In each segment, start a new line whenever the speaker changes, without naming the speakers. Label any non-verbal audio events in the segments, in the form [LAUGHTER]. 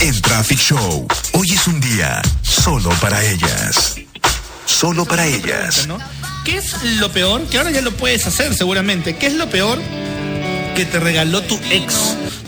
en Traffic Show. Hoy es un día solo para ellas. Solo para ellas.
¿Qué es lo peor? Que ahora ya lo puedes hacer seguramente. ¿Qué es lo peor que te regaló tu ex?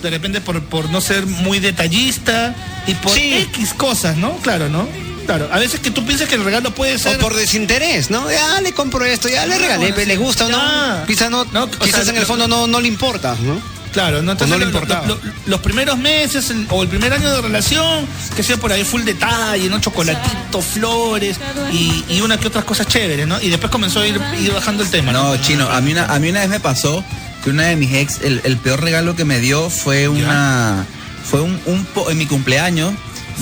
De repente por, por no ser muy detallista y por
Sí.
X cosas, ¿no? Claro, ¿no? Claro, a veces que tú piensas que el regalo puede ser...
O por desinterés, ¿no? Ya le compro esto, ya le regalé,
bueno,
le gusta o no. Quizás no,
No, o
quizás
sea,
en el fondo no, no le importa, ¿no?
Claro, no, Entonces,
no le
lo- lo-
importaba.
lo- los primeros meses el- o el primer año de relación, que sea por ahí full detalle, ¿no? Chocolatito, flores y, y una que otras cosas chéveres, ¿no? Y después comenzó a ir, ir bajando el tema, ¿no?
No, chino, a mí una, a mí una vez me pasó que una de mis ex, el, el peor regalo que me dio fue una. Fue un, un po- en mi cumpleaños,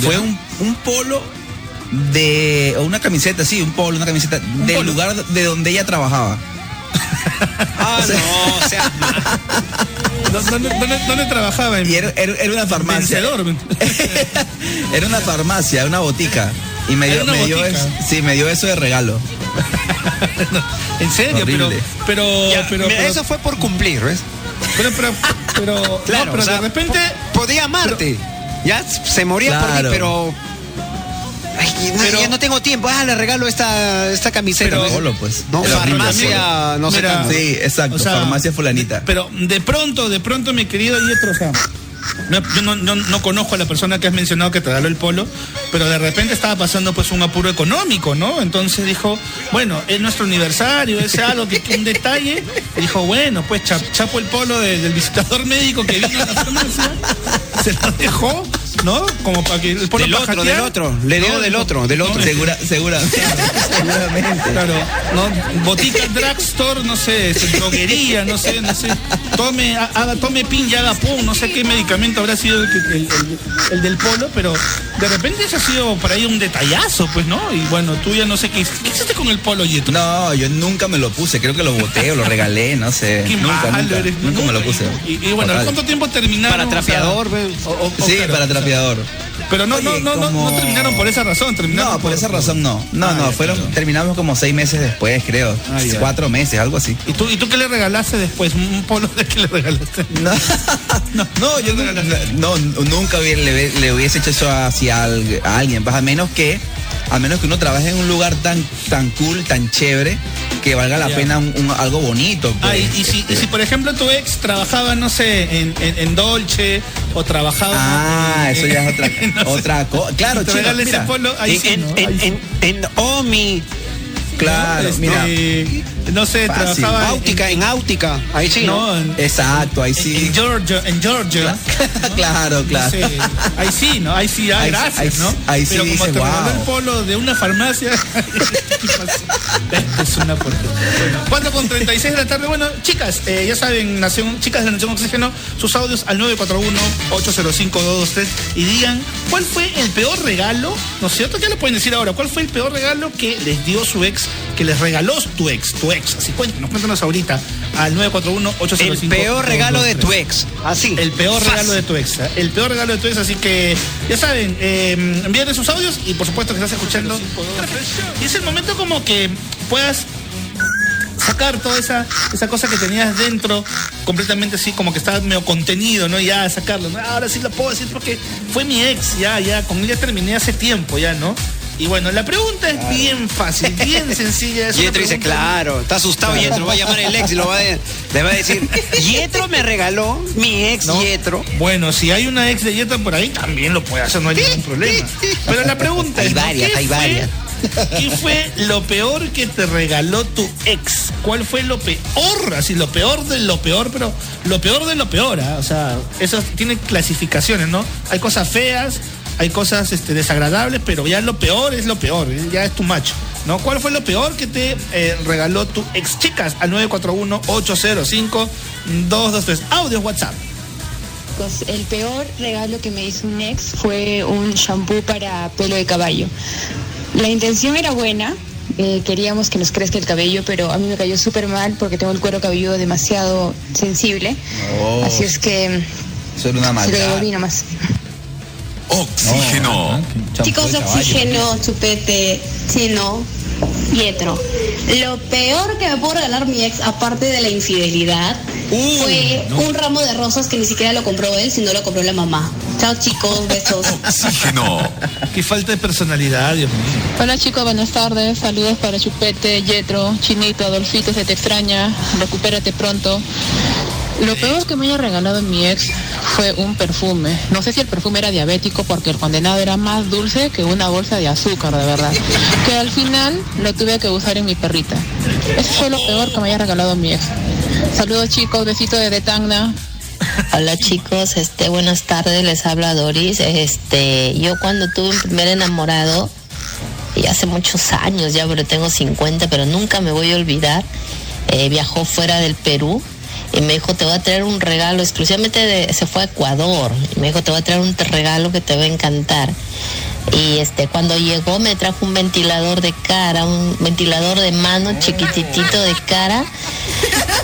fue un, un polo de. o una camiseta, sí, un polo, una camiseta del
polo.
lugar de donde ella trabajaba.
Ah, no, o sea,
¿Dó- ¿Dónde, dónde- dónde trabajaba? En
Y era, era- era una farmacia.
Vencedor. [LAUGHS]
era una farmacia, una botica. Y me dio, me dio eso, sí, me dio eso de regalo.
En serio, pero,
Horrible.
pero,
ya,
pero,
mira,
pero,
eso fue por cumplir, ¿ves?
pero, pero, pero,
Claro,
no, pero
o sea,
de repente,
po- podía amarte. ya se moría por mí, pero. Ay, no,
Pero-
ya no tengo tiempo. Ah, le regalo esta, esta camiseta.
Pero-
pues.
No, farmacia, no sé
Mira,
tanto.
Sí, exacto,
O sea,
farmacia fulanita.
pero de pronto, de pronto, mi querido Yetro, o sea, no- yo no, no- no conozco a la persona que has mencionado que te regaló el polo, pero de repente estaba pasando pues un apuro económico, ¿no? Entonces dijo, bueno, es nuestro aniversario, es algo que, que un detalle. Dijo, bueno, pues cha- chapo el polo de- del visitador médico que vino a la farmacia, se lo dejó, ¿no? Como para que el polo
Del otro, del otro. Le dio
No,
del otro, del
no,
otro.
Segura, seguramente. [LAUGHS] seguramente.
Claro, ¿no? Botica drugstore, no sé, droguería, no sé, no sé. Tome, ha- haga, tome pin y haga pum, no sé qué medicamento habrá sido el, que- el- el- el del polo, pero de repente eso ha sido por ahí un detallazo, pues, ¿no? Y bueno, tú ya no sé qué, ¿qué hiciste con el polo, Yeto?
No, yo nunca me lo puse, creo que lo boté o lo regalé, no sé. [LAUGHS]
Qué
nunca,
malo
nunca,
eres.
nunca me lo puse.
Y, y bueno,
Total.
¿cuánto tiempo terminaron?
Para
O sea,
trapeador, ve.
o- o- o
Sí,
claro,
para
o sea,
trapeador.
Pero no, no,
Oye,
no, no, no terminaron por esa razón, terminaron
No, por esa razón no. No,
Ah,
no,
ya,
fueron,
claro.
terminamos como seis meses después, creo.
Ah.
Cuatro meses, algo así.
¿Y tú, ¿Y tú qué le regalaste después? ¿Un polo de qué le regalaste? [LAUGHS]
No, no, yo nunca, no, nunca hubiera- le, le hubiese hecho eso hacia al- a alguien, pues, a menos que, a menos que uno trabaje en un lugar tan, tan cool, tan chévere, que valga la pena un- un- algo bonito.
Ah,
pues.
y, y si, y si, por ejemplo tu ex trabajaba, no sé, en, en, en Dolce o trabajaba.
Ah,
en-
eso ya es otra, [LAUGHS]
no
otra cosa. Claro,
ese
mira.
en Omi,
Claro,
Este,
mira.
No sé,
Fácil.
trabajaba. en-
Áutica, en Áutica. Ahí sí.
No, en,
Exacto, ahí
en-
sí.
en Georgia, en Georgia. [LAUGHS]
claro,
No
claro.
sé, ahí sí, ¿no? Ahí sí, ah, gracias,
ahí-
¿no?
ahí sí
Pero como
dice,
te
wow.
el polo de una farmacia. ¿qué [LAUGHS] es una porquería. Bueno, 4 con 36 de la tarde. Bueno, chicas, eh, ya saben, Nación, chicas de la Nación Oxígeno, sus audios al 941-805-223 y digan cuál fue el peor regalo, ¿no es cierto? Ya lo pueden decir ahora. ¿Cuál fue el peor regalo que les dio su ex, que les regaló tu ex, tu ex? Así cuéntanos, cuéntanos ahorita al 941-805.
El peor regalo de tu ex. Así.
El peor
Fácil.
regalo de tu ex. ¿eh? El peor regalo de tu ex, así que ya saben, eh, envíen sus audios y por supuesto que estás escuchando. Y es el momento como que puedas sacar toda esa, esa cosa que tenías dentro, completamente así, como que estaba medio contenido, ¿no? Ya sacarlo. ¿no? Ahora sí lo puedo decir porque fue mi ex, ya, ya, con ella terminé hace tiempo, ya, ¿no? Y bueno, la pregunta es bien fácil, bien [LAUGHS] sencilla. es
Yetro dice, claro, está asustado Yetro, va a llamar el ex y lo va a, le va a decir, Yetro me regaló, mi ex
¿no?
Yetro.
Bueno, si hay una ex de Yetro por ahí, también lo puede hacer, no hay ningún problema. Pero la pregunta
Hay varias,
¿qué
hay
fue-
varias.
¿Qué fue lo peor que te regaló tu ex? ¿Cuál fue lo peor? Así, lo peor de lo peor, pero lo peor de lo peor, ¿ah? O sea, eso tiene clasificaciones, ¿no? Hay cosas feas, hay cosas este, desagradables, pero ya lo peor es lo peor, ¿eh? ya es tu macho. ¿No? ¿Cuál fue lo peor que te eh, regaló tu ex chicas al 941-805-223? Audios WhatsApp.
Pues el peor regalo que me hizo un ex fue un shampoo para pelo de caballo. La intención era buena, eh, queríamos que nos crezca el cabello, pero a mí me cayó súper mal porque tengo el cuero cabelludo demasiado sensible.
Oh.
Así es que
era una
se lo
maldad.
devolví nomás.
Oxígeno.
Chicos de oxígeno, chupete, chino, Pietro. Lo peor que me pudo regalar mi ex, aparte de la infidelidad, Fue un ramo de rosas que ni siquiera lo compró él, sino lo compró la mamá. Chao chicos, besos.
Oxígeno. [LAUGHS]
Qué falta de personalidad, Dios mío.
Hola chicos, buenas tardes. Saludos para Chupete, Yetro, Chinito, Adolfito, se te extraña. Recupérate pronto. Lo peor que me haya regalado mi ex fue un perfume. No sé si el perfume era diabético porque el condenado era más dulce que una bolsa de azúcar, de verdad. Que al final lo tuve que usar en mi perrita. Eso fue lo peor que me haya regalado mi ex. Saludos chicos, besito de Tacna.
Hola chicos, este, buenas tardes, les habla Doris. Este, yo cuando tuve un primer enamorado, y hace muchos años ya, pero tengo 50, pero nunca me voy a olvidar, eh, viajó fuera del Perú y me dijo, te voy a traer un regalo, exclusivamente de, se fue a Ecuador, y me dijo, te voy a traer un regalo que te va a encantar. Y este, cuando llegó me trajo un ventilador de cara, un ventilador de mano chiquititito de cara.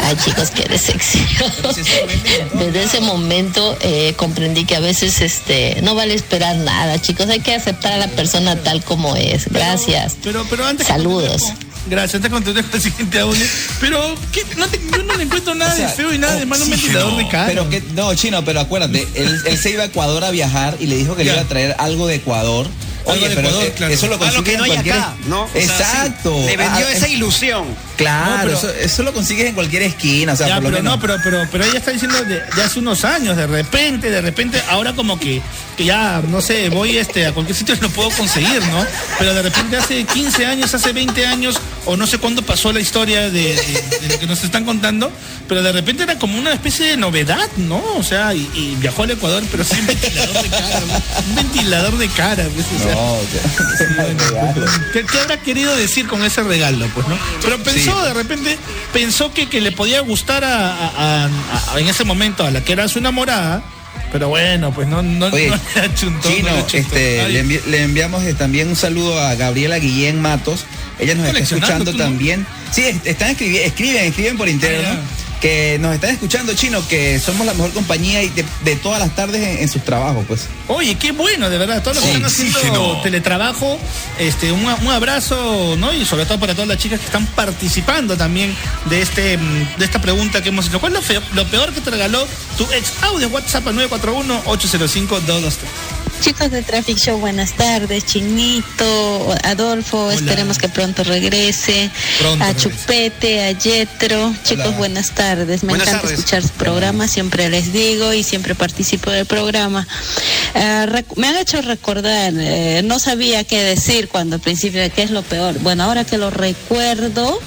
Ay chicos, qué decepción. [LAUGHS] Desde ese momento eh, comprendí que a veces este no vale esperar nada, chicos. Hay que aceptar a la persona tal como es. Gracias.
Pero, pero antes
Saludos.
Gracias, de continuar con el [LAUGHS] siguiente audio. Pero ¿qué? No te- yo no le encuentro nada [LAUGHS]
O sea,
de feo y nada de malo un ventilador de cara.
Pero que, no, chino, pero acuérdate, él, él se iba a Ecuador a viajar y le dijo que le iba a traer algo de Ecuador.
Algo
Oye,
de
pero
Ecuador,
eh,
claro.
eso lo
Algo
consigues
que no
en
hay
cualquier...
acá, ¿no? O sea,
Exacto.
sí, le vendió
Ah,
esa
eh,
ilusión.
Claro,
No, pero-
eso, eso lo consigues en cualquier esquina, o sea,
ya,
por lo
pero
menos.
no, pero, pero, pero ella está diciendo de, de hace unos años, de repente, de repente, ahora como que, que ya, no sé, voy este, a cualquier sitio y lo puedo conseguir, ¿no? Pero de repente hace 15 años, hace 20 años, o no sé cuándo pasó la historia de, de- de lo que nos están contando, pero de repente era como una especie de novedad, ¿no? O sea, y, y viajó al Ecuador, pero sin ventilador de cara, ¿no? un ventilador de cara, pues, o sea,
No,
¿qué, qué habrá querido decir con ese regalo, pues, no? Pero pensó, de repente, pensó que, que le podía gustar a, a- a- a- en ese momento a la que era su enamorada, pero bueno, pues no, no,
Oye,
no le achuntó, no
Chino,
le achuntó.
este, le, envi- le enviamos eh, también un saludo a Gabriela Guillén Matos. Ella nos está escuchando
¿no?
también. Sí, es- están escribiendo, escriben, escriben por interno.
Ah,
Que nos están escuchando, Chino, que somos la mejor compañía y de, de todas las tardes en, en sus trabajos, pues.
Oye, qué bueno, de verdad. Todos los que
Sí,
están haciendo teletrabajo, este, un, un abrazo, ¿no? Y sobre todo para todas las chicas que están participando también de este mm, de esta pregunta que hemos hecho. ¿Cuál es lo, feo- lo peor que te regaló tu ex audio? WhatsApp al 941-805-223.
Chicos de Traffic Show, buenas tardes. Chinito, Adolfo, esperemos que pronto regrese.
Pronto
a
regrese.
Chupete, a Yetro. Chicos, buenas tardes. Me
Buenas
encanta
tardes.
escuchar su programa, siempre les digo y siempre participo del programa. Eh, rec- me han hecho recordar, eh, no sabía qué decir cuando al principio, qué es lo peor. Bueno, ahora que lo recuerdo,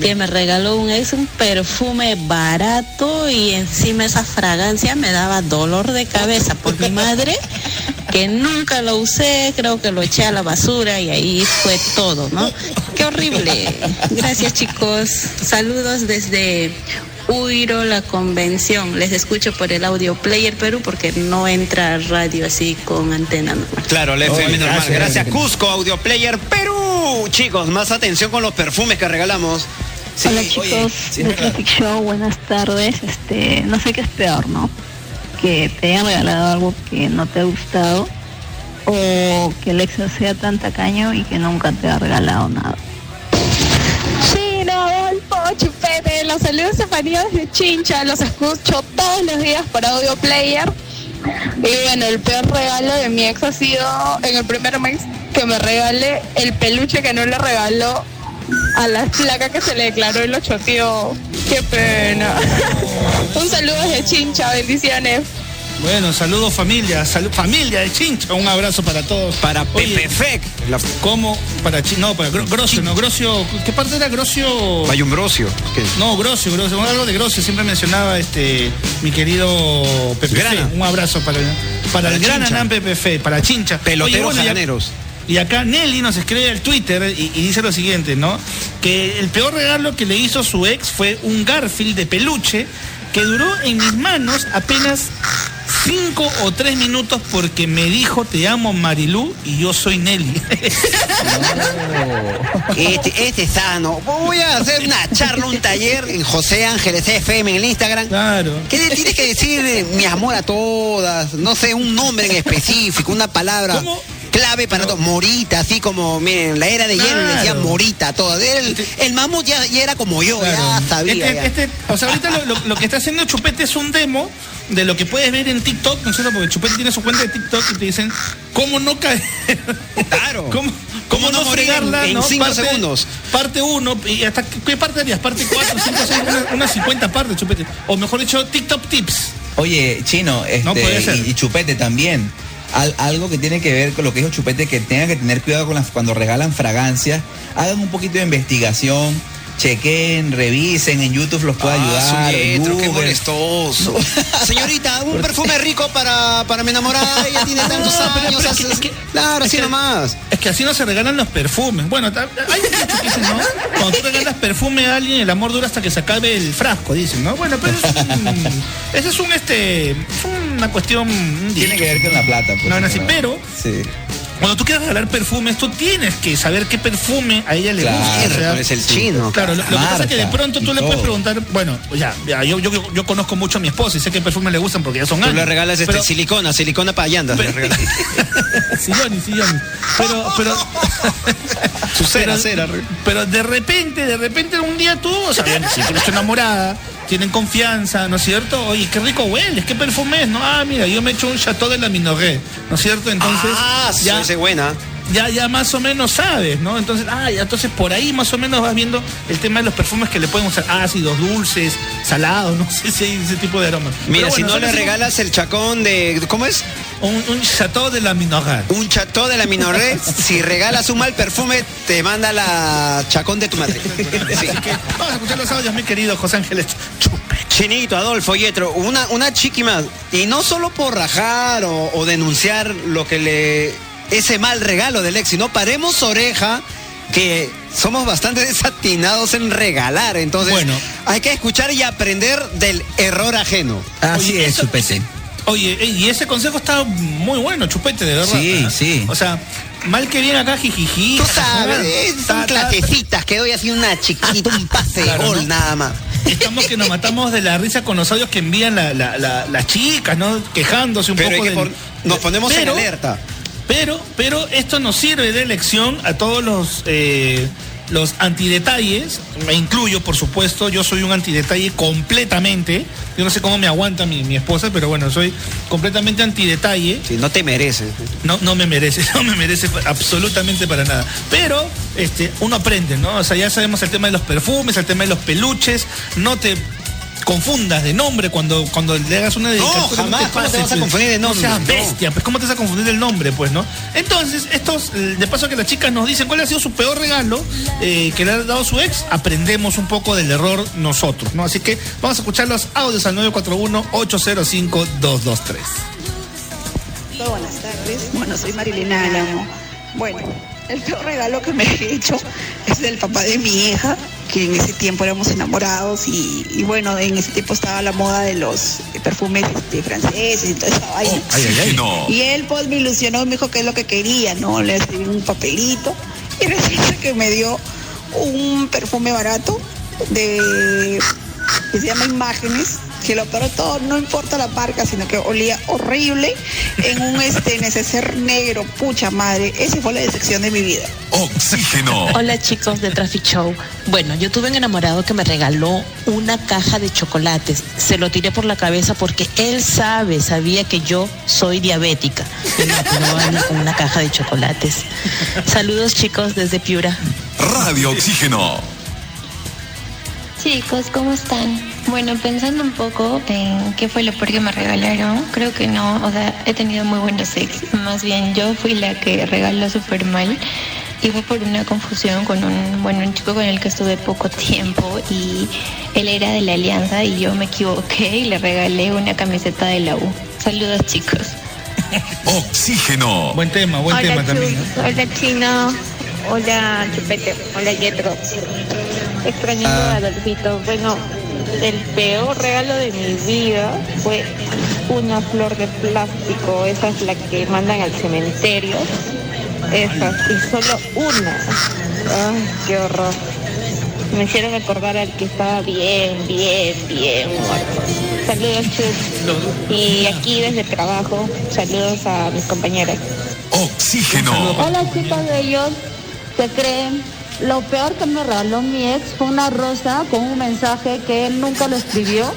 que me regaló un ex un perfume barato y encima esa fragancia me daba dolor de cabeza por mi madre [LAUGHS] que nunca lo usé, creo que lo eché a la basura y ahí fue todo, ¿no? Qué horrible. Gracias chicos. Saludos desde Uiro, la convención. Les escucho por el audio player Perú porque no entra radio así con antena normal.
Claro, el FM
Oye,
normal.
gracias.
Cusco, Audio Player Perú. Chicos, más atención con los perfumes que regalamos.
Sí,
Hola
oye,
chicos
sí,
de Show, buenas tardes. Este, no sé qué es peor, ¿no? Que te hayan regalado algo que no te ha gustado o que el ex sea tan tacaño y que nunca te ha regalado nada.
Chino, Adolfo, Chupete, los saludos sefanidos de Chincha, los escucho todos los días por audio player. Y bueno, el peor regalo de mi ex ha sido en el primer mes que me regale el peluche que no le regaló a la flaca que se le declaró y lo choteó. Qué pena. [LAUGHS] Un saludo desde Chincha, bendiciones.
Bueno, saludos familia, salud, familia de Chincha, un abrazo para todos.
Para
Oye,
Pepe Fec. La...
¿Cómo? Para Chi- no, para Gro- Grosio, no, Grosio, ¿qué parte era Grosio?
Bayumbrosio. ¿Qué?
No, Grosio, Grosio, algo de Grosio, siempre mencionaba este mi querido Pepe
Grana.
Fe. Un abrazo para, para,
Para
el gran
Chincha.
Anán Pepe Fe, para Chincha.
Peloteros
Oye, bueno. Y acá Nelly nos escribe al Twitter y, y dice lo siguiente, ¿no? Que el peor regalo que le hizo su ex fue un Garfield de peluche que duró en mis manos apenas cinco o tres minutos porque me dijo te amo Marilú y yo soy Nelly. [LAUGHS]
Este, este es sano. Voy a hacer una charla, un taller en José Ángeles FM en el Instagram.
claro.
¿Qué le tienes que decir mi amor a todas? No sé, un nombre en específico, una palabra.
¿Cómo?
Clave para todo. Morita, así como, miren, la era de hielo le decían
Claro.
Morita a todo. El, el mamut ya, ya era como yo, ya sabía.
Este-
ya.
este- o sea, ahorita lo, lo- lo que está haciendo Chupete es un demo de lo que puedes ver en TikTok, ¿no es cierto? Porque Chupete tiene su cuenta de TikTok y te dicen cómo no caer.
Claro. [LAUGHS]
¿Cómo,
¿Cómo
cómo
no
no
en-
fregarla?
en
¿no?
cinco
Parte-
segundos?
Parte 1, y hasta qué parte harías? Parte 4, 5, 6, una- unas 50 partes, Chupete. O mejor dicho, TikTok tips.
Oye, Chino, este,
No puede ser.
Y, y Chupete también. Al- algo que tiene que ver con lo que dijo Chupete, que tengan que tener cuidado con las, cuando regalan fragancias. Hagan un poquito de investigación, chequen, revisen, en YouTube los puede
Ah,
ayudar.
su
en
Yetro, qué molestoso. [LAUGHS] Señorita, un perfume rico para, para mi enamorada. Ella tiene tantos
No,
años.
pero es
hace-
que- es que-
claro, así
que-
nomás.
Es que así no se regalan los perfumes. Bueno, hay un dicho que dicen, ¿no? Cuando tú regalas perfume a alguien, el amor dura hasta que se acabe el frasco, dicen, ¿no? Bueno, pero es un, [LAUGHS] ese es un, este, es una cuestión... un
Tiene que ver con la plata. Pues,
No, no, sí,
¿no?
pero
Sí.
cuando tú quieres regalar perfumes, tú tienes que saber qué perfume a ella le
Claro,
gusta. o sea,
es el chino.
Claro, lo, lo que pasa es que de pronto tú le puedes preguntar, bueno, ya, ya, yo, yo, yo conozco mucho a mi esposa y sé qué perfumes le gustan porque ya son
Tú
años.
le regalas este
Pero-
silicona, silicona para llandas. le regalas. [LAUGHS]
Silloni, silloni. Pero, pero.
Su cera,
pero,
cera.
Pero de repente, de repente un día tú, o sea, bien, si tú eres enamorada, tienen confianza, ¿no es cierto? Oye, qué rico hueles, qué perfume es, ¿no? Ah, mira, yo me echo un chateau de la Minoré, ¿no es cierto? Entonces,
ah, sí,
ya,
es buena.
ya, ya más o menos sabes, ¿no? Entonces, ah, ya, entonces por ahí más o menos vas viendo el tema de los perfumes que le pueden usar ácidos, dulces, salados, [LAUGHS] no sé si hay ese tipo de aromas.
Mira, si no le regalas el chacón de. ¿Cómo es?
Un, un chateau de la Minoré.
Un cható de la minoré. [LAUGHS] si regalas un mal perfume, te manda la chacón de tu madre. [LAUGHS] Sí.
Así que vamos a escuchar los audios, mi querido José Ángeles Chupe.
Chinito, Adolfo, Yetro, una, una chiqui más. Y no solo por rajar o, o denunciar lo que le. ese mal regalo del ex, sino paremos oreja que somos bastante [LAUGHS] desatinados en regalar. Entonces,
Bueno.
hay que escuchar y aprender del error ajeno.
Así
Oye,
es,
eso-
Chupete.
Oye, y ese consejo está muy bueno, chupete, de verdad.
Sí, sí.
O sea, mal que bien acá, jijiji.
Tú sabes, [LAUGHS] eh, son
Ta- ta-
clasecitas que doy así una chiquita, un pase
Claro,
de gol
¿no?
nada más.
Estamos que nos matamos de la risa con los audios que envían la- la- la- las chicas, ¿no? Quejándose un
Pero
poco
que
del-
nos ponemos
Pero-
en alerta.
Pero, pero esto nos sirve de lección a todos los, eh, los antidetalles. Me incluyo, por supuesto. Yo soy un antidetalle completamente. Yo no sé cómo me aguanta mi, mi esposa, pero bueno, soy completamente antidetalle.
Si no te mereces.
No, no me merece, [LAUGHS] no me merece absolutamente para nada. Pero este, uno aprende, ¿no? O sea, ya sabemos el tema de los perfumes, el tema de los peluches. No te confundas de nombre cuando, cuando le hagas una dedicación.
jamás, ¿cómo te vas a confundir de nombre?
No seas
No.
bestia, pues ¿cómo te vas a confundir el nombre, pues, no? Entonces, estos, eh, de paso que las chicas nos dicen cuál ha sido su peor regalo eh, que le ha dado su ex, aprendemos un poco del error nosotros, ¿no? Así que vamos a escuchar los audios al 941-805-223.
Buenas tardes. Bueno, soy Marilena Álamo. Bueno, el peor regalo que me he hecho es del papá de mi hija, que en ese tiempo éramos enamorados y, y bueno, en ese tiempo estaba la moda de los perfumes este, franceses y toda esa vaina.
Oxígeno.
Y él pues me ilusionó, me dijo que es lo que quería, ¿no? Le escribí un papelito y [LAUGHS] resulta que me dio un perfume barato de que se llama Imágenes, que lo peor de todo, no importa la marca, sino que olía horrible en un este neceser negro, pucha madre, esa fue la decepción de mi vida.
Oxígeno.
Hola chicos de Traffic Show. Bueno, yo tuve un enamorado que me regaló una caja de chocolates. Se lo tiré por la cabeza porque él sabe, sabía que yo soy diabética. Y me con una caja de chocolates. Saludos chicos desde Piura.
Radio Oxígeno.
Chicos, ¿cómo están? Bueno, pensando un poco en qué fue lo peor que me regalaron, creo que no, o sea, he tenido muy buenos ex. Más bien, yo fui la que regaló súper mal y fue por una confusión con un, bueno, un chico con el que estuve poco tiempo y él era de la Alianza y yo me equivoqué y le regalé una camiseta de la U. Saludos, chicos. [LAUGHS]
Oxígeno.
Buen tema, buen tema también. ¿no?
Hola Chino, hola Chupete, hola Yetro. Extrañando
Ah.
a Adolfito. Bueno, el peor regalo de mi vida fue una flor de plástico, esa es la que mandan al cementerio. Esa, y solo una. Ay, qué horror. Me hicieron acordar al que estaba bien, bien, bien muerto. Saludos, Chus. Y aquí desde el trabajo, saludos a mis compañeros.
Oxígeno.
Hola chicos bellos, ¿qué creen? Lo peor que me regaló mi ex fue una rosa con un mensaje que él nunca lo escribió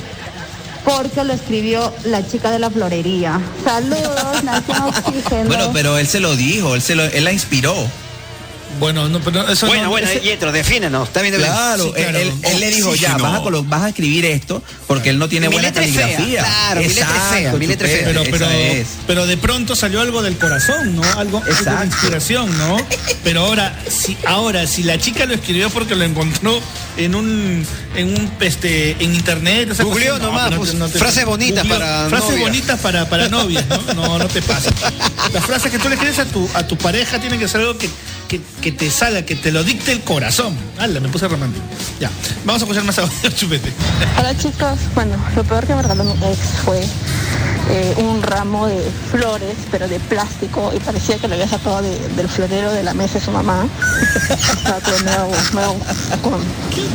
porque lo escribió la chica de la florería. Saludos, [LAUGHS] Nación Oxígeno.
Bueno, pero él se lo dijo, él, se lo, él la inspiró.
Bueno, no, pero eso
Bueno,
no-
bueno,
ese-
Yetro, defínenos. Está bien,
Claro,
Sí,
él, él- él le dijo ya, vas a, colo- vas a escribir esto porque él no tiene
Mi
buena
letra es fea,
caligrafía.
claro, mi letra fea,
Exacto,
mi letra
chupete,
pero, pero,
es.
pero de pronto salió algo del corazón, ¿no? Algo, algo de
Exacto.
inspiración, ¿no? Pero ahora, si, ahora, si la chica lo escribió porque lo encontró en un, en un, este, en internet,
Googleó
no,
nomás,
no
pues,
te- no te-
frases bonitas para
Frases
novia.
bonitas para, para novias, ¿no? No, no te pasa. [LAUGHS] Las frases que tú le escribes a tu, a tu pareja tienen que ser algo que, que, que te salga, que te lo dicte el corazón. Hala, me puse romántico. Ya, vamos a escuchar más audio, [LAUGHS] chupete.
Hola chicos, bueno, lo peor que me regaló mi ex fue eh, un ramo de flores, pero de plástico, y parecía que lo había sacado de- del florero de la mesa de su mamá. Estaba todo nuevo, nuevo, con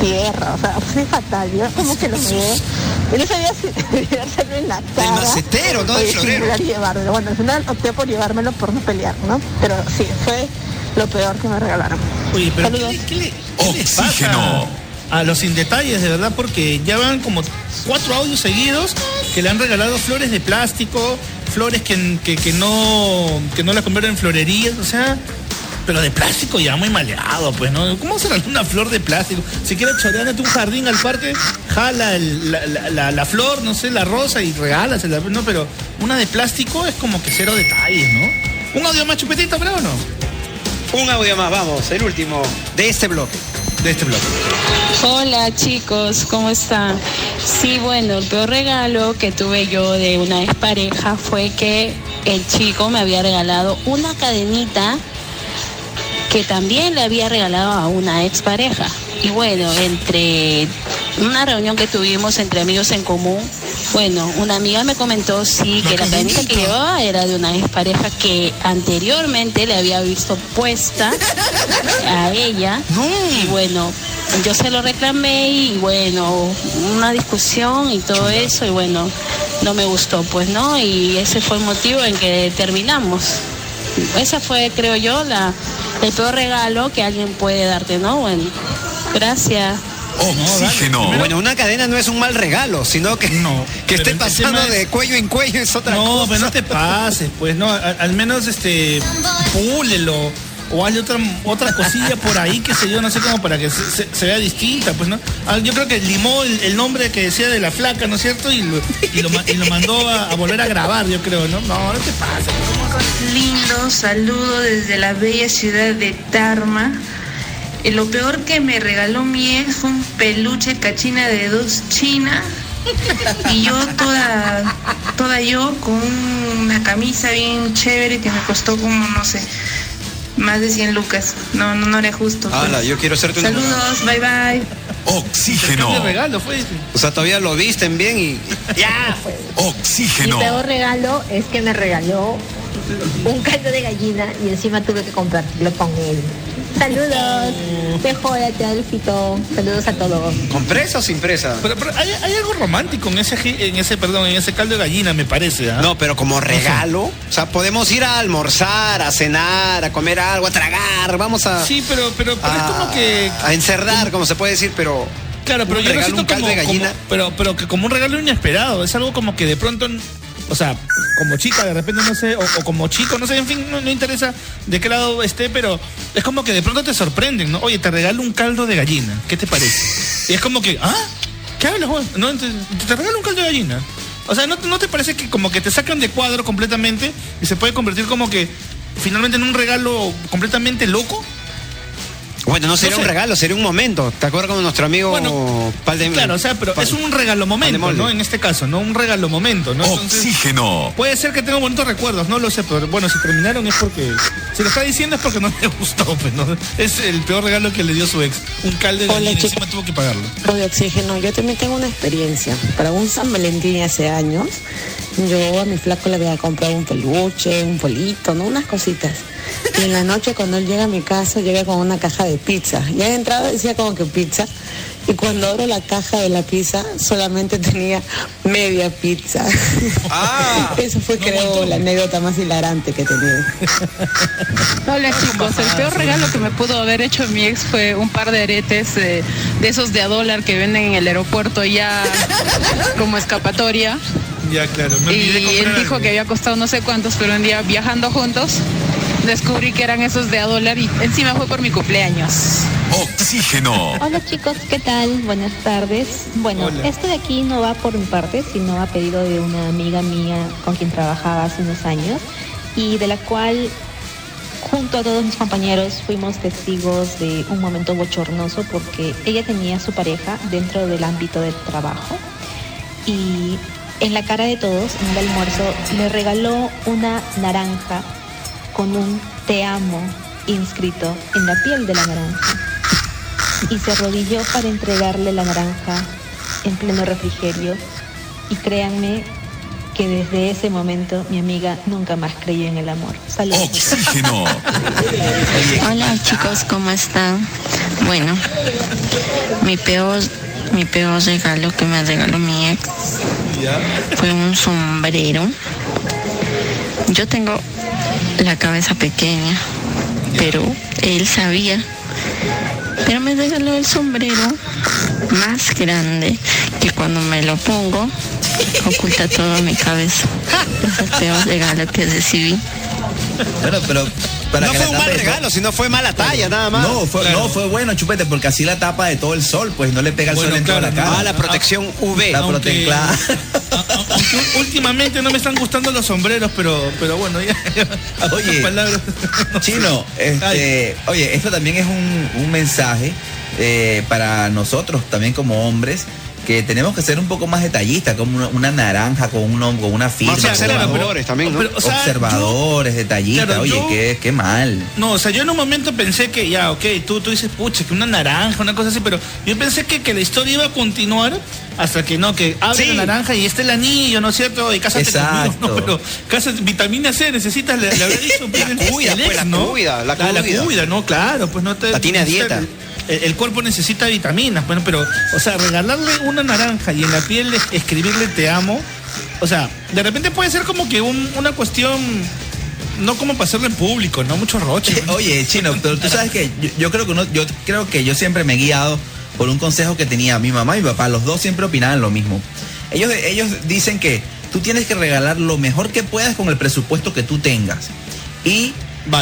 tierra, o sea, fue fatal. Yo como que lo miré, y no sabía si [LAUGHS] en la cara.
macetero, no del florero.
llevármelo. Bueno, al final opté por llevármelo por no pelear, ¿no? Pero sí, fue lo peor que me regalaron.
Oye, pero
Saludos.
¿qué, le- qué les pasa a los sin detalles, de verdad? Porque ya van como cuatro audios seguidos que le han regalado flores de plástico, flores que, que, que no que no las compraron en florerías, o sea, pero de plástico ya muy maleado, pues, ¿no? ¿Cómo será una flor de plástico? Si quieres choreándote un jardín al parque, jala el- la, la- la- la flor, no sé, la rosa y regálasela, ¿no? Pero una de plástico es como que cero detalles, ¿no? ¿Un audio más chupetito, pero no?
Un audio más, vamos, el último de este bloque.
De este bloque.
Hola chicos, ¿cómo están? Sí, bueno, el peor regalo que tuve yo de una expareja fue que el chico me había regalado una cadenita que también le había regalado a una expareja. Y bueno, entre una reunión que tuvimos entre amigos en común, bueno, una amiga me comentó sí que la cadenita que llevaba era de una expareja que anteriormente le había visto puesta a ella. Y bueno, yo se lo reclamé y bueno, una discusión y todo eso y bueno, no me gustó, pues no, y ese fue el motivo en que terminamos. Esa fue, creo yo, la, el peor regalo que alguien puede darte, ¿no? Bueno, gracias.
Oxígeno.
Bueno, una cadena no es un mal regalo, sino que, que esté pasando
es-
de cuello en cuello es otra
no,
cosa.
pero no te pases, pues, no, al menos este, púlelo. O hazle otra, otra cosilla por ahí, que sé yo, no sé cómo, para que se, se- se vea distinta, pues, ¿no? Ah, Yo creo que limó el, el nombre que decía de la flaca, ¿no es cierto? Y lo, y lo, ma- y lo mandó a, a volver a grabar, yo creo, ¿no? No, no te pases.
Lindo saludo desde la bella ciudad de Tarma. Y lo peor que me regaló mi ex fue un peluche cachina de dos chinas. Y yo toda, toda yo con una camisa bien chévere que me costó como, no sé, más de 100 lucas. No, no, no era justo. pues.
Ala, yo quiero hacerte una.
Saludos, bye bye.
Oxígeno.
regalo fue
O sea, todavía lo visten bien y. [LAUGHS]
Ya, fue.
Mi
Oxígeno.
peor regalo es que me regaló un caldo de gallina y encima tuve que compartirlo con él. Saludos, mejórate Alfito, saludos a todos.
¿Con presa o sin presa?
Pero, pero hay, hay algo romántico en ese, en ese, perdón, en ese caldo de gallina, me parece. ¿ah?
No, pero como regalo. O sea, podemos ir a almorzar, a cenar, a comer algo, a tragar. Vamos a.
Sí, pero, pero, pero es como que.
A encerdar, como se puede decir, pero.
Claro, pero
un
yo lo
regalo,
siento
un caldo
como,
de gallina.
como- pero, pero que como un regalo inesperado, es algo como que de pronto, o sea, como chica de repente no sé, o, como chico, no sé, en fin, no, interesa de qué lado esté, pero es como que de pronto te sorprenden, ¿no? Oye, te regalo un caldo de gallina, ¿qué te parece? Y es como que, ¿ah? ¿Qué hablas, Juan? No, te, te regalo un caldo de gallina. O sea, ¿no, te- ¿no te parece que como que te sacan de cuadro completamente y se puede convertir como que finalmente en un regalo completamente loco?
Bueno, no sería
No sé.
un regalo, sería un momento. ¿Te acuerdas con nuestro amigo
Bueno,
Pal de
Claro, o sea, pero
Pal-
es un regalo momento. ¿no? En este caso, ¿no? Un regalo momento, ¿no? Entonces,
Oxígeno.
puede ser que tenga bonitos recuerdos, no lo sé, pero bueno, si terminaron es porque. Si lo está diciendo es porque no le gustó, [LAUGHS] pues, ¿no? Es el peor regalo que le dio su ex. Un calde de
Hola,
encima tuvo que pagarlo.
de oxígeno, yo también tengo una experiencia. Para un San Valentín hace años, yo a mi flaco le había comprado un peluche, un polito, ¿no? Unas cositas. Y en la noche cuando él llega a mi casa, llega con una caja de pizza. Ya en entrada decía como que pizza. Y cuando abro la caja de la pizza, solamente tenía media pizza.
Ah. [LAUGHS]
Eso fue, creo, la anécdota más hilarante que he tenido.
Hola chicos, el peor regalo que me pudo haber hecho mi ex fue un par de aretes eh, de esos de a dólar que venden en el aeropuerto ya como escapatoria.
Ya, claro. Me
Y él dijo
algo.
que había costado no sé cuántos, pero un día viajando juntos descubrí que eran esos de a dólar y encima fue por mi cumpleaños.
Oxígeno.
Hola chicos, ¿qué tal? Buenas tardes. Bueno,
Hola.
esto de aquí no va por mi parte, sino a pedido de una amiga mía con quien trabajaba hace unos años y de la cual junto a todos mis compañeros fuimos testigos de un momento bochornoso porque ella tenía a su pareja dentro del ámbito del trabajo y en la cara de todos, en el almuerzo, le regaló una naranja con un te amo inscrito en la piel de la naranja y se arrodilló para entregarle la naranja en pleno refrigerio y créanme que desde ese momento mi amiga nunca más creyó en el amor. Saludos.
Oxígeno.
Hola chicos, ¿cómo están? Bueno, mi peor, mi peor regalo que me regaló mi ex fue un sombrero. Yo tengo la cabeza pequeña, pero él sabía. Pero me regaló el sombrero más grande que cuando me lo pongo oculta toda mi cabeza. Es el peor regalo que recibí.
Pero para
No
que
fue un mal regalo, sino fue mala talla, nada más.
No, fue, no, fue bueno, chupete, porque así la tapa de todo el sol, pues no le pega el
Bueno,
sol en toda la cara.
Ah, la protección UV.
La
Aunque-
prote- claro.
Aunque [LAUGHS] últimamente no me están gustando los sombreros, pero, pero bueno, ya. ya
Oye,
palabras.
Chino, este, oye, esto también es un, un mensaje eh, para nosotros también como hombres que tenemos que ser un poco más detallistas, como una, una naranja con, uno, con una firma.
Más
con-
observadores también, ¿no?
Pero, o sea,
observadores, detallistas.
claro,
oye,
yo-
qué, qué mal.
No, o sea, yo en un momento pensé que ya, ok, tú, tú dices, pucha, que una naranja, una cosa así, pero yo pensé que, que la historia iba a continuar hasta que no, que abre
Sí.
la naranja y este el anillo, ¿no es cierto? Y cásate
Exacto.
conmigo, ¿no? Pero cásate, vitamina C necesitas, le, le habrá dicho. [LAUGHS] pues,
La cuida,
el
pues, la
¿no?
cuida, la
La,
cuida.
cuida, ¿no? Claro, pues no te...
La tiene a dieta.
El cuerpo necesita vitaminas, bueno, pero, o sea, regalarle una naranja y en la piel es- escribirle te amo, o sea, de repente puede ser como que un- una cuestión, no como para hacerlo en público, ¿no? Mucho roche.
Oye, Chino, pero tú sabes que yo, creo que yo creo que yo siempre me he guiado por un consejo que tenía mi mamá y mi papá. Los dos siempre opinaban lo mismo. Ellos, ellos dicen que tú tienes que regalar lo mejor que puedas con el presupuesto que tú tengas. Y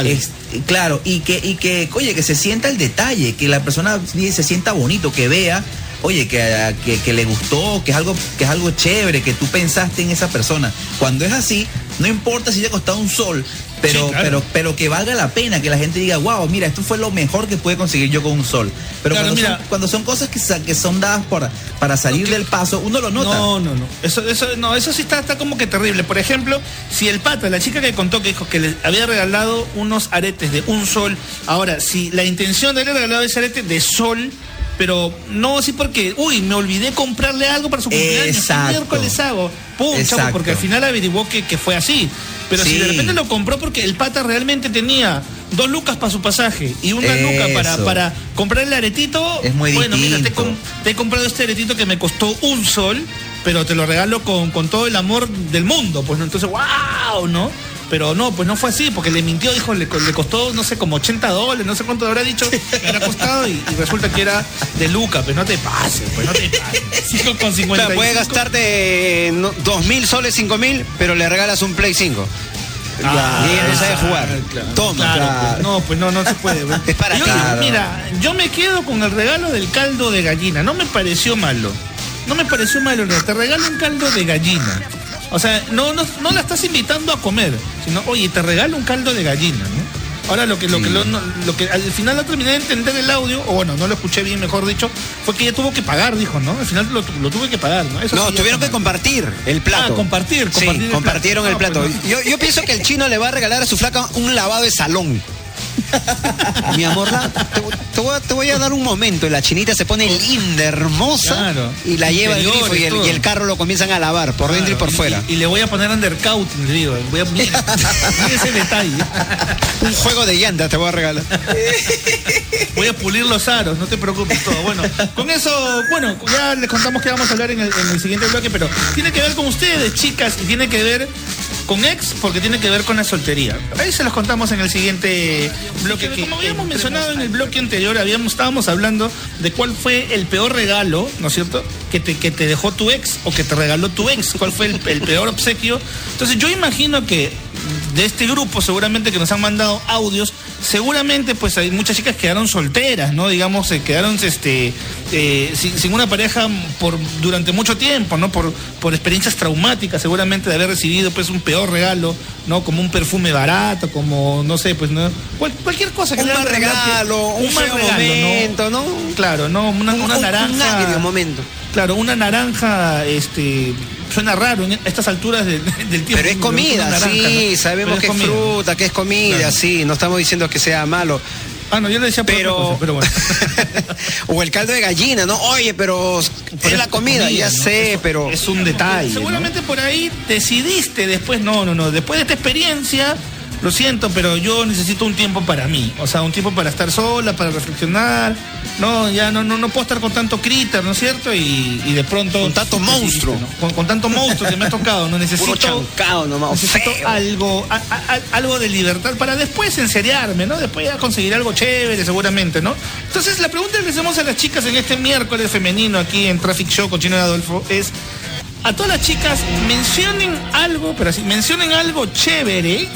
es- claro, y que, y que, oye, que se sienta el detalle, que la persona se sienta bonito, que vea, oye, que, que, que le gustó, que es algo, que es algo chévere, que tú pensaste en esa persona. Cuando es así, no importa si te ha costado un sol, pero,
Sí, claro.
pero, pero que valga la pena, que la gente diga, wow, mira, esto fue lo mejor que pude conseguir yo con un sol. Pero
Claro,
cuando,
mira.
son, cuando son cosas que, sa- que son dadas por, para salir del paso, uno lo nota.
No, no, no. Eso, eso, no, eso sí está, está como que terrible. Por ejemplo, si el pata, la chica que contó que dijo que le había regalado unos aretes de un sol, ahora, si la intención de haberle regalado ese arete de sol, pero no así porque, uy, me olvidé comprarle algo para su cumpleaños. ¿Qué
Exacto.
miércoles hago? Pum, chavo, porque al final averiguó que, que fue así. Pero si de repente lo compró porque el pata realmente tenía dos lucas para su pasaje y una luca para,
Eso.
para comprar el aretito,
Es muy
bueno, mira, te, com- te he comprado este aretito que me costó un sol, pero te lo regalo con, con todo el amor del mundo, pues no, entonces, wow, ¿no? Pero no, pues no fue así, porque le mintió, dijo, le, le costó, no sé, como 80 dólares, no sé cuánto habrá dicho, que había costado, y, y resulta que era de Luca, pues no te pases, pues no te pases. 5 con 50.
Claro, puede gastarte no, dos mil soles, cinco mil, pero le regalas un Play 5. y ella no sabe jugar. Toma.
Ah, Claro, pues, no, pues no, no se puede. pues. [LAUGHS]
Es para
Yo-
claro.
Mira, yo me quedo con el regalo del caldo de gallina. No me pareció malo. No me pareció malo. no, Te regalo un caldo de gallina. O sea, no, no, no la estás invitando a comer, sino, oye, te regalo un caldo de gallina, ¿no? Ahora lo que, lo que, lo, no- lo que al final no terminé de entender el audio, o bueno, no lo escuché bien, mejor dicho, fue que ella tuvo que pagar, dijo, ¿no? Al final lo, lo tuve que pagar, ¿no? Eso
No,
sí
tuvieron que compartir el plato.
Ah, compartir, compartir
Sí,
el
compartieron
plato.
el plato.
No, pues
yo, yo pienso que el chino le va a regalar a su flaca un lavado de salón. [LAUGHS] Mi amor, la- te, te voy a, te voy a dar un momento. La chinita se pone linda, hermosa,
Claro.
y la lleva al grifo y el, y carro lo comienzan a lavar por dentro y por fuera.
Y, y le voy a poner undercoating, le digo. Voy a, mira, [LAUGHS] mira [LAUGHS] ese detalle.
Un juego de llantas te voy a regalar.
Voy a pulir los aros, no te preocupes todo. Bueno, con eso, bueno, ya les contamos que vamos a hablar en el, en el siguiente bloque, pero tiene que ver con ustedes, chicas, y tiene que ver con ex, porque tiene que ver con la soltería. Ahí se los contamos en el siguiente bloque. Que, como habíamos mencionado en el bloque anterior, habíamos, estábamos hablando de cuál fue el peor regalo, ¿no es cierto?, que te, que te dejó tu ex o que te regaló tu ex, cuál fue el, el peor obsequio. Entonces yo imagino que de este grupo seguramente que nos han mandado audios, seguramente pues hay muchas chicas que quedaron solteras, ¿no? Digamos, eh, quedaron este, eh, sin, sin una pareja por, durante mucho tiempo, ¿no? Por, por experiencias traumáticas seguramente de haber recibido pues un peor regalo, ¿no? Como un perfume barato, como, no sé, pues, ¿no? Cual- cualquier cosa que
Un
le
mal
que-
regalo, un
mal
feo momento, ¿no?
Claro, ¿no? Una,
Un-
una
un- un
naranja.
agrio momento.
Claro, una naranja, este, suena raro en estas alturas del, del tiempo.
Pero es comida,
naranja,
sí,
¿no?
sabemos que es fruta, que es comida,
Claro.
sí, no estamos diciendo que sea malo.
Ah, no, yo le decía por
pero,
otra cosa, pero bueno. [LAUGHS]
o el caldo de gallina, ¿no? Oye, pero es la comida, ya
¿no?
sé,
Eso
pero
Es un detalle. Seguramente por ahí decidiste después, no, no, no. Después de esta experiencia, lo siento, pero yo necesito un tiempo para mí. O sea, un tiempo para estar sola, para reflexionar. No, ya no, no, no puedo estar con tanto critter, ¿no es cierto? Y, y de pronto. Con
tanto monstruo.
Con, con tanto monstruo que me ha tocado, ¿no? [LAUGHS] Necesito.
Chancado nomás,
necesito
feo.
algo, a- a- algo de libertad para después enseriarme, ¿no? Después ya conseguir algo chévere, seguramente, ¿no? Entonces, la pregunta que hacemos a las chicas en este miércoles femenino aquí en Traffic Show con Chino y Adolfo es. A todas las chicas, mencionen algo, pero así, mencionen algo chévere,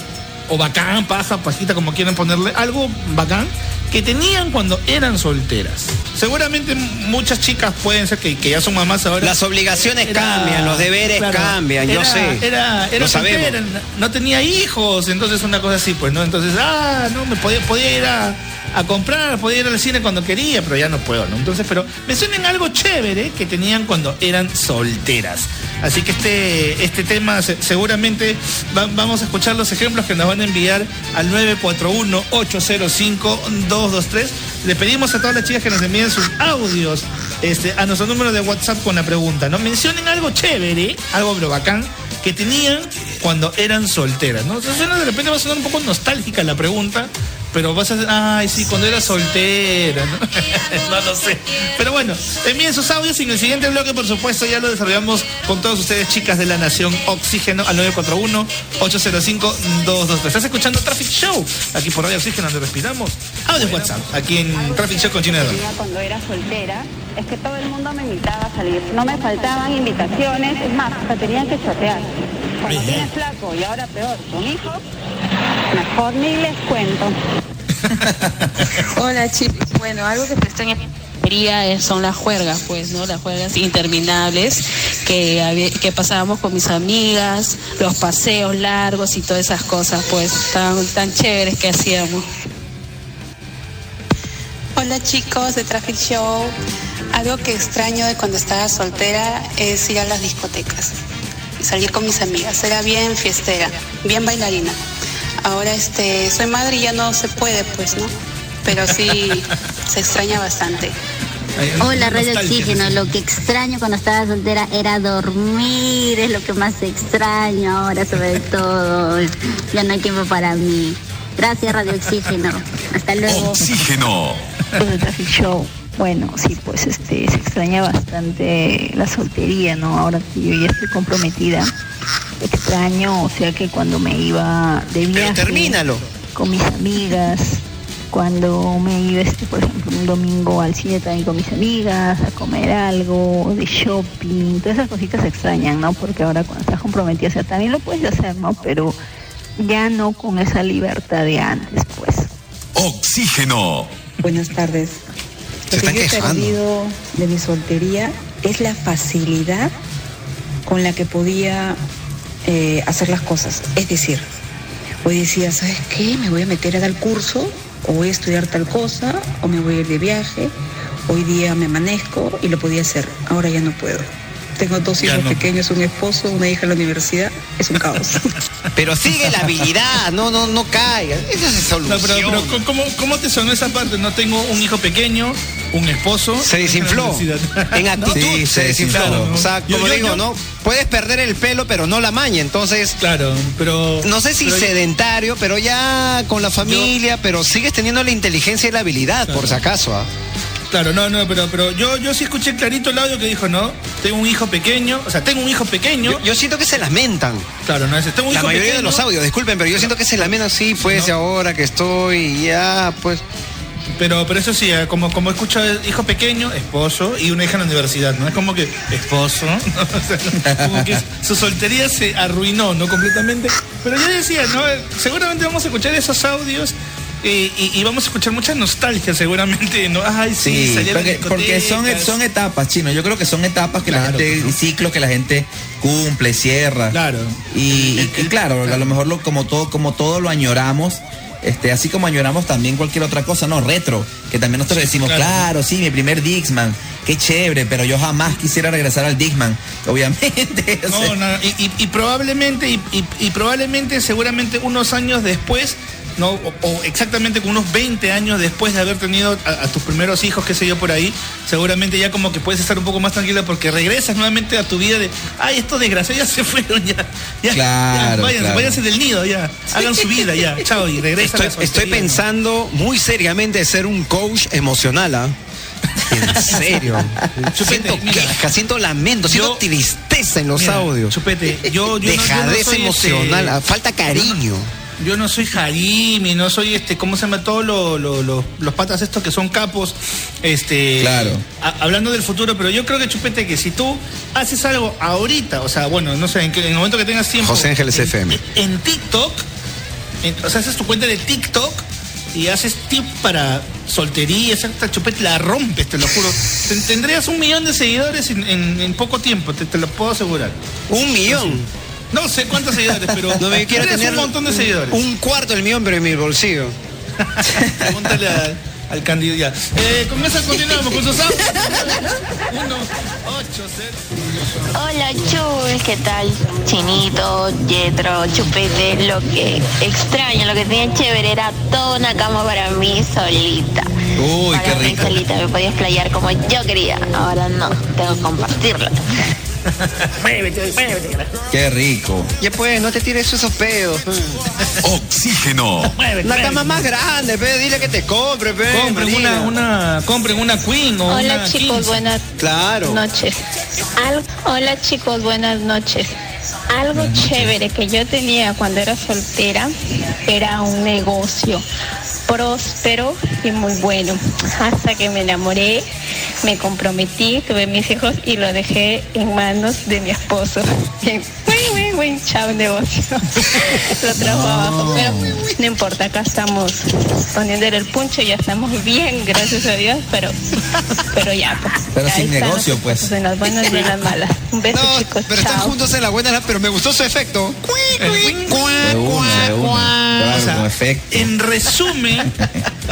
o bacán, paja, pajita, como quieran ponerle, algo bacán, que tenían cuando eran solteras. Seguramente muchas chicas pueden ser que, que ya son mamás ahora.
Las obligaciones cambian, los deberes cambian, yo sé.
Era, era
Lo sabemos.
soltera, no tenía hijos, entonces una cosa así, pues, ¿no? Entonces, ah, no, me podía, podía ir a, a comprar, podía ir al cine cuando quería, pero ya no puedo, ¿no? Entonces, pero mencionen algo chévere que tenían cuando eran solteras. Así que este, este tema se- seguramente va- vamos a escuchar los ejemplos que nos van a enviar al 941-805-223. Le pedimos a todas las chicas que nos envíen sus audios este, a nuestro número de WhatsApp con la pregunta, ¿no? Mencionen algo chévere, algo pero que tenían cuando eran solteras, ¿no? Suena- de repente va a sonar un poco nostálgica la pregunta, pero vas a decir, ay, sí, cuando era soltera, ¿no? [LAUGHS] no lo sé. Pero bueno, envíen sus audios y en el siguiente bloque, por supuesto, ya lo desarrollamos con todos ustedes, chicas de la Nación Oxígeno, al 941-805-223. Estás escuchando Traffic Show, aquí por Radio Oxígeno, donde respiramos. Audio WhatsApp, aquí en Traffic Show con
tenía cuando era soltera es que todo el mundo me invitaba a salir. No me faltaban invitaciones, es más, hasta tenían que chotear. Cuando tienes flaco y ahora peor, con hijos, mejor ni les cuento. [LAUGHS]
Hola chicos, bueno, algo que extraña es- son las juergas, pues, ¿no? Las juergas interminables que, que pasábamos con mis amigas, los paseos largos y todas esas cosas, pues, tan, tan chéveres que hacíamos.
Hola chicos de Traffic Show. Algo que extraño de cuando estaba soltera es ir a las discotecas y salir con mis amigas. Era bien fiestera, bien bailarina. Ahora este, soy madre y ya no se puede, pues, ¿no? Pero sí [LAUGHS] se extraña bastante.
Hola, Radio Oxígeno. Lo que extraño cuando estaba soltera era dormir, es lo que más extraño ahora, sobre [LAUGHS] todo. Ya no hay tiempo para mí. Gracias, Radio Oxígeno. Hasta luego.
Oxígeno.
Pues Show. Bueno, sí, pues este se extraña bastante la soltería, ¿no? Ahora que yo ya estoy comprometida, extraño, o sea que cuando me iba de viaje
termínalo.
con mis amigas, cuando me iba, este, por ejemplo, un domingo al cine también con mis amigas, a comer algo, de shopping, todas esas cositas se extrañan, ¿no? Porque ahora cuando estás comprometida, o sea, también lo puedes hacer, ¿no? Pero ya no con esa libertad de antes, pues.
Oxígeno.
Buenas tardes.
Se
Lo que yo he perdido de mi soltería es la facilidad con la que podía eh, hacer las cosas. Es decir, hoy decía, ¿sabes qué? Me voy a meter a tal curso, o voy a estudiar tal cosa, o me voy a ir de viaje. Hoy día me amanezco y lo podía hacer. Ahora ya no puedo. Tengo dos hijos
no.
pequeños, un esposo, una hija en la universidad. Es un caos. [LAUGHS]
Pero sigue la habilidad, no, no, no caiga. Esa es
No,
solución.
pero, pero ¿cómo, ¿cómo te sonó esa parte? No tengo un hijo pequeño, un esposo.
Se desinfló. [LAUGHS] En actitud
Sí,
se desinfló.
claro, ¿no?
O sea, como
yo-
digo,
yo-
¿no? Puedes perder el pelo, pero no la maña. Entonces.
Claro, pero.
No sé si
pero yo-
sedentario, pero ya con la familia, pero sigues teniendo la inteligencia y la habilidad, por si acaso. ¿ah?
Claro, no, no, pero, pero yo, yo sí escuché clarito el audio que dijo, no, tengo un hijo pequeño, o sea, tengo un hijo pequeño.
Yo, yo siento que se lamentan.
Claro, no, ese, tengo un
La
hijo
mayoría de
pequeño.
los audios, disculpen, pero yo siento que se lamentan, sí, pues, ahora que estoy, ya, pues.
Pero, pero eso sí, eh, como, como escucho hijo pequeño, esposo y una hija en la universidad, ¿no? Es como que esposo, ¿no? [LAUGHS] O sea, como que su soltería se arruinó, ¿no? Completamente. Pero yo decía, ¿no? Seguramente vamos a escuchar esos audios y, y vamos a escuchar mucha nostalgia, seguramente, ¿no? Ay, sí,
Sí, porque, porque son, son etapas, chino. Yo creo que son etapas que la gente, y ciclos que la gente cumple, cierra.
Claro.
Y, [LAUGHS] claro, a lo mejor lo, como todo, como todo lo añoramos. Este, así como añoramos también cualquier otra cosa, no, retro, que también nosotros decimos,
Claro.
claro, sí, mi primer Dixman, qué chévere, pero yo jamás quisiera regresar al Dixman, [LAUGHS] obviamente.
No, no, y, y- y probablemente, y probablemente, seguramente unos años después, no, o, o exactamente con unos 20 años después de haber tenido a, a tus primeros hijos, qué sé yo, por ahí, seguramente ya como que puedes estar un poco más tranquila porque regresas nuevamente a tu vida de, ay, estos desgraciados ya se [LAUGHS] fueron, ya, ya,
Claro,
ya, váyanse,
claro.
váyanse del nido, ya, hagan su vida, ya, chao, y regresan
Estoy,
a la
estoy pensando muy seriamente ser un coach emocional, ¿ah? En [LAUGHS] serio. siento queja, siento lamento, siento tristeza en los
Mira,
audios.
Chupete, yo, yo no- yo no
Dejadez
soy,
emocional,
este,
ah, falta cariño.
Yo no soy Jarimi, no soy este, ¿cómo se llama? Todos lo- lo- lo- los patas estos que son capos, este.
Claro.
a- hablando del futuro, pero yo creo que Chupete, que si tú haces algo ahorita, o sea, bueno, no sé, en, que- en el momento que tengas tiempo.
José Ángeles
en,
FM.
En TikTok, en- o sea, haces tu cuenta de TikTok y haces tip para soltería, esta Chupete la rompes, te lo juro. Ten- Tendrías un millón de seguidores en, en- en poco tiempo, te, te lo puedo asegurar.
Un millón.
No sé cuántos seguidores, pero
No me quiero tener
un montón de seguidores.
Un cuarto del millón, pero en mi bolsillo. [LAUGHS]
Pregúntale al, al candidato. ya. Eh, con eso continuamos con sus audios. Uno, ocho, cero.
Hola Chul, ¿qué tal? Chinito, Yetro, Chupete, lo que extraño, lo que tenía chévere era toda una cama para mí solita.
Uy,
para
qué rico.
solita, me podía explayar como yo quería. Ahora no, tengo que compartirla. [LAUGHS]
Qué rico.
Ya pues, no te tires esos pedos.
Oxígeno. [LAUGHS]
Muévete,
Una
muévete.
cama más grande, pe, dile que te compre, pe.
Compren una, una, compren una Queen o
Hola
una
chicos,
15.
buenas
Claro.
noches. Al- Hola chicos, buenas noches. Algo chévere que yo tenía cuando era soltera era un negocio próspero y muy bueno. Hasta que me enamoré, me comprometí, tuve mis hijos y lo dejé en manos de mi esposo. [LAUGHS] Muy, muy, muy chao negocio. [LAUGHS] lo trajo abajo, pero no importa, acá estamos poniéndole el puncho, ya estamos bien, gracias a Dios, pero, pero ya. pues.
Pero sin
están
negocio, pues.
En las buenas y en las malas. Un beso
No,
chicos,
pero están
chao.
juntos en la buena, pero me gustó su efecto.
Claro,
O sea,
con efecto.
En resumen,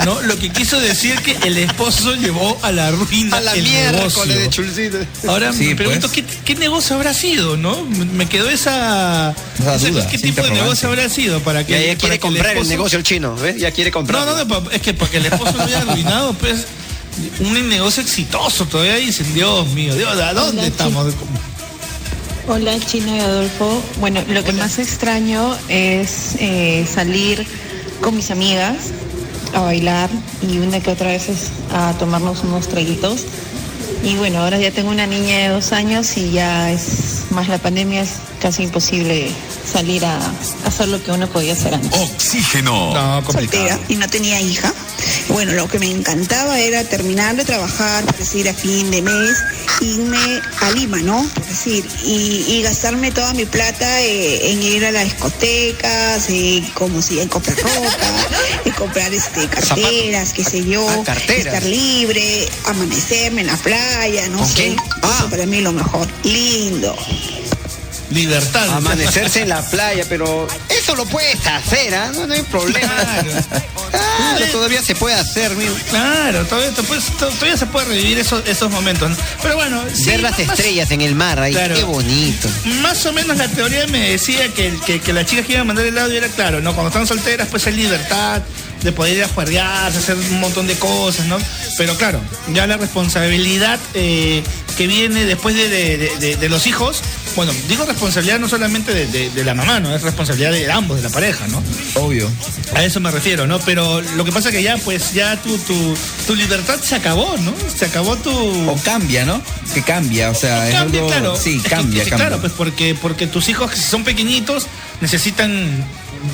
¿no? Lo que quiso decir que el esposo llevó a la ruina
A la
el
mierda
negocio.
de chulcito.
Ahora
Sí,
me pregunto
pues.
¿qué, qué negocio habrá sido, ¿no? Me quedó esa,
Esa
esa-
duda,
¿Qué tipo de negocio habrá sido para que
Ya, ya
para
quiere
que el
comprar el
esposo-
negocio el chino, ¿ves? Ya quiere comprar.
No, no, es que para que el esposo lo haya arruinado, pues un negocio exitoso todavía dicen, Dios mío, Dios, ¿a dónde estamos?
Hola Chino y Adolfo. Bueno, lo que más extraño es eh, salir con mis amigas a bailar y una que otra vez es a tomarnos unos traguitos. Y bueno, ahora ya tengo una niña de dos años y ya es más la pandemia es casi imposible salir a, hacer lo que uno podía hacer antes.
Oxígeno.
No,
soltera y no tenía hija. Bueno, lo que me encantaba era terminar de trabajar, por decir, a fin de mes, irme a Lima, ¿no? Por decir, y, y gastarme toda mi plata eh, en ir a las discotecas, eh, como si en comprar ropa, [LAUGHS] en comprar este carteras, qué sé yo,
Ah, carteras.
estar libre, amanecerme en la playa, no
¿Con
sé.
quién?
Eso para mí lo mejor. Lindo.
Libertad.
Amanecerse en la playa, pero eso lo puedes hacer, ¿ah? No, no hay problema. Claro, [LAUGHS] todavía se puede hacer, amigo.
Claro, todavía, to- todavía se puede revivir esos, esos momentos. ¿no? Pero bueno, sí,
Ver las
más-
estrellas en el mar, ahí,
Claro.
qué bonito.
Más o menos la teoría me decía que, que, que las chicas que iban a mandar el audio era claro, ¿no? Cuando están solteras, pues hay libertad de poder ir a juerguearse, hacer un montón de cosas, ¿no? Pero claro, ya la responsabilidad eh, que viene después de, de- de- de- de los hijos, bueno, digo responsabilidad no solamente de, de- de la mamá, ¿no? Es responsabilidad de ambos, de la pareja, ¿no?
Obvio.
A eso me refiero, ¿no? Pero lo que pasa es que ya, pues, ya tu, tu, tu libertad se acabó, ¿no? Se acabó tu...
O cambia, ¿no? Que cambia, o sea, es
Cambia,
algo-
claro.
Sí, cambia,
es que
cambia.
Claro, pues porque, porque tus hijos, que si son pequeñitos, necesitan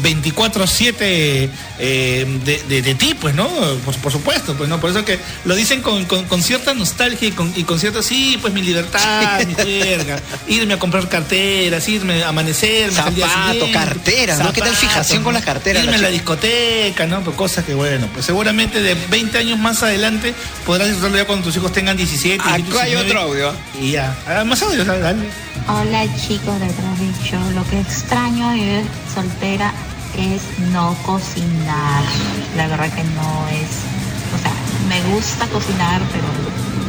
24-7 eh, de, de- de ti, pues, ¿no? Por, por supuesto, pues, ¿no? Por eso que lo dicen con, con- con cierta nostalgia y con, y con cierta, sí, pues mi libertad, mi [LAUGHS] juerga, irme a comprar carteras, irme a amanecer,
Zapato, carteras, ¿no? ¿Qué tal fijación con las carteras,
Irme
la
a la discoteca, ¿no? Pues cosas que, bueno, pues seguramente de 20 años más adelante podrás disfrutarlo ya cuando tus hijos tengan 17.
Acá
18,
hay
19,
otro audio.
Y ya. Ah, más audios, dale. dale.
Hola chicos de Traffic Show, lo que extraño vivir soltera es no cocinar. La verdad que no es, o sea, me gusta cocinar, pero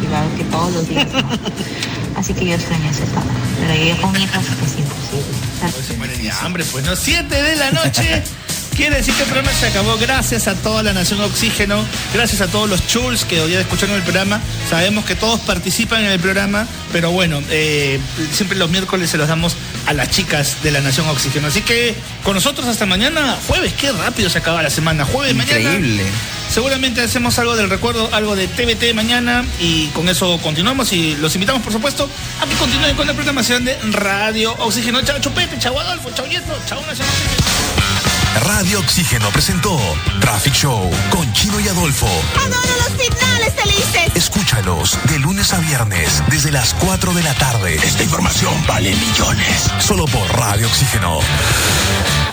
igual que todos los días. ¿no? [LAUGHS] Así que yo extraño esa etapa. Pero yo con hijos es imposible.
Se mueren de hambre, pues no. 7 de la noche. [LAUGHS] Quiere decir que el programa se acabó. Gracias a toda la Nación Oxígeno. Gracias a todos los chuls que hoy día escucharon el programa. Sabemos que todos participan en el programa, pero bueno, eh, siempre los miércoles se los damos a las chicas de la Nación Oxígeno. Así que con nosotros hasta mañana, jueves. Qué rápido se acaba la semana. Jueves, mañana.
Increíble.
Seguramente hacemos algo del recuerdo, algo de TBT mañana y con eso continuamos y los invitamos, por supuesto, a que continúen con la programación de Radio Oxígeno. Chao Chupete, chao Adolfo, chao Nieto, chao Nación
Radio Oxígeno presentó Traffic Show con Chino y Adolfo.
Adoro los finales felices.
Escúchalos de lunes a viernes desde las 4 de la tarde. Esta información vale millones. Solo por Radio Oxígeno.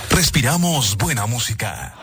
Respiramos buena música.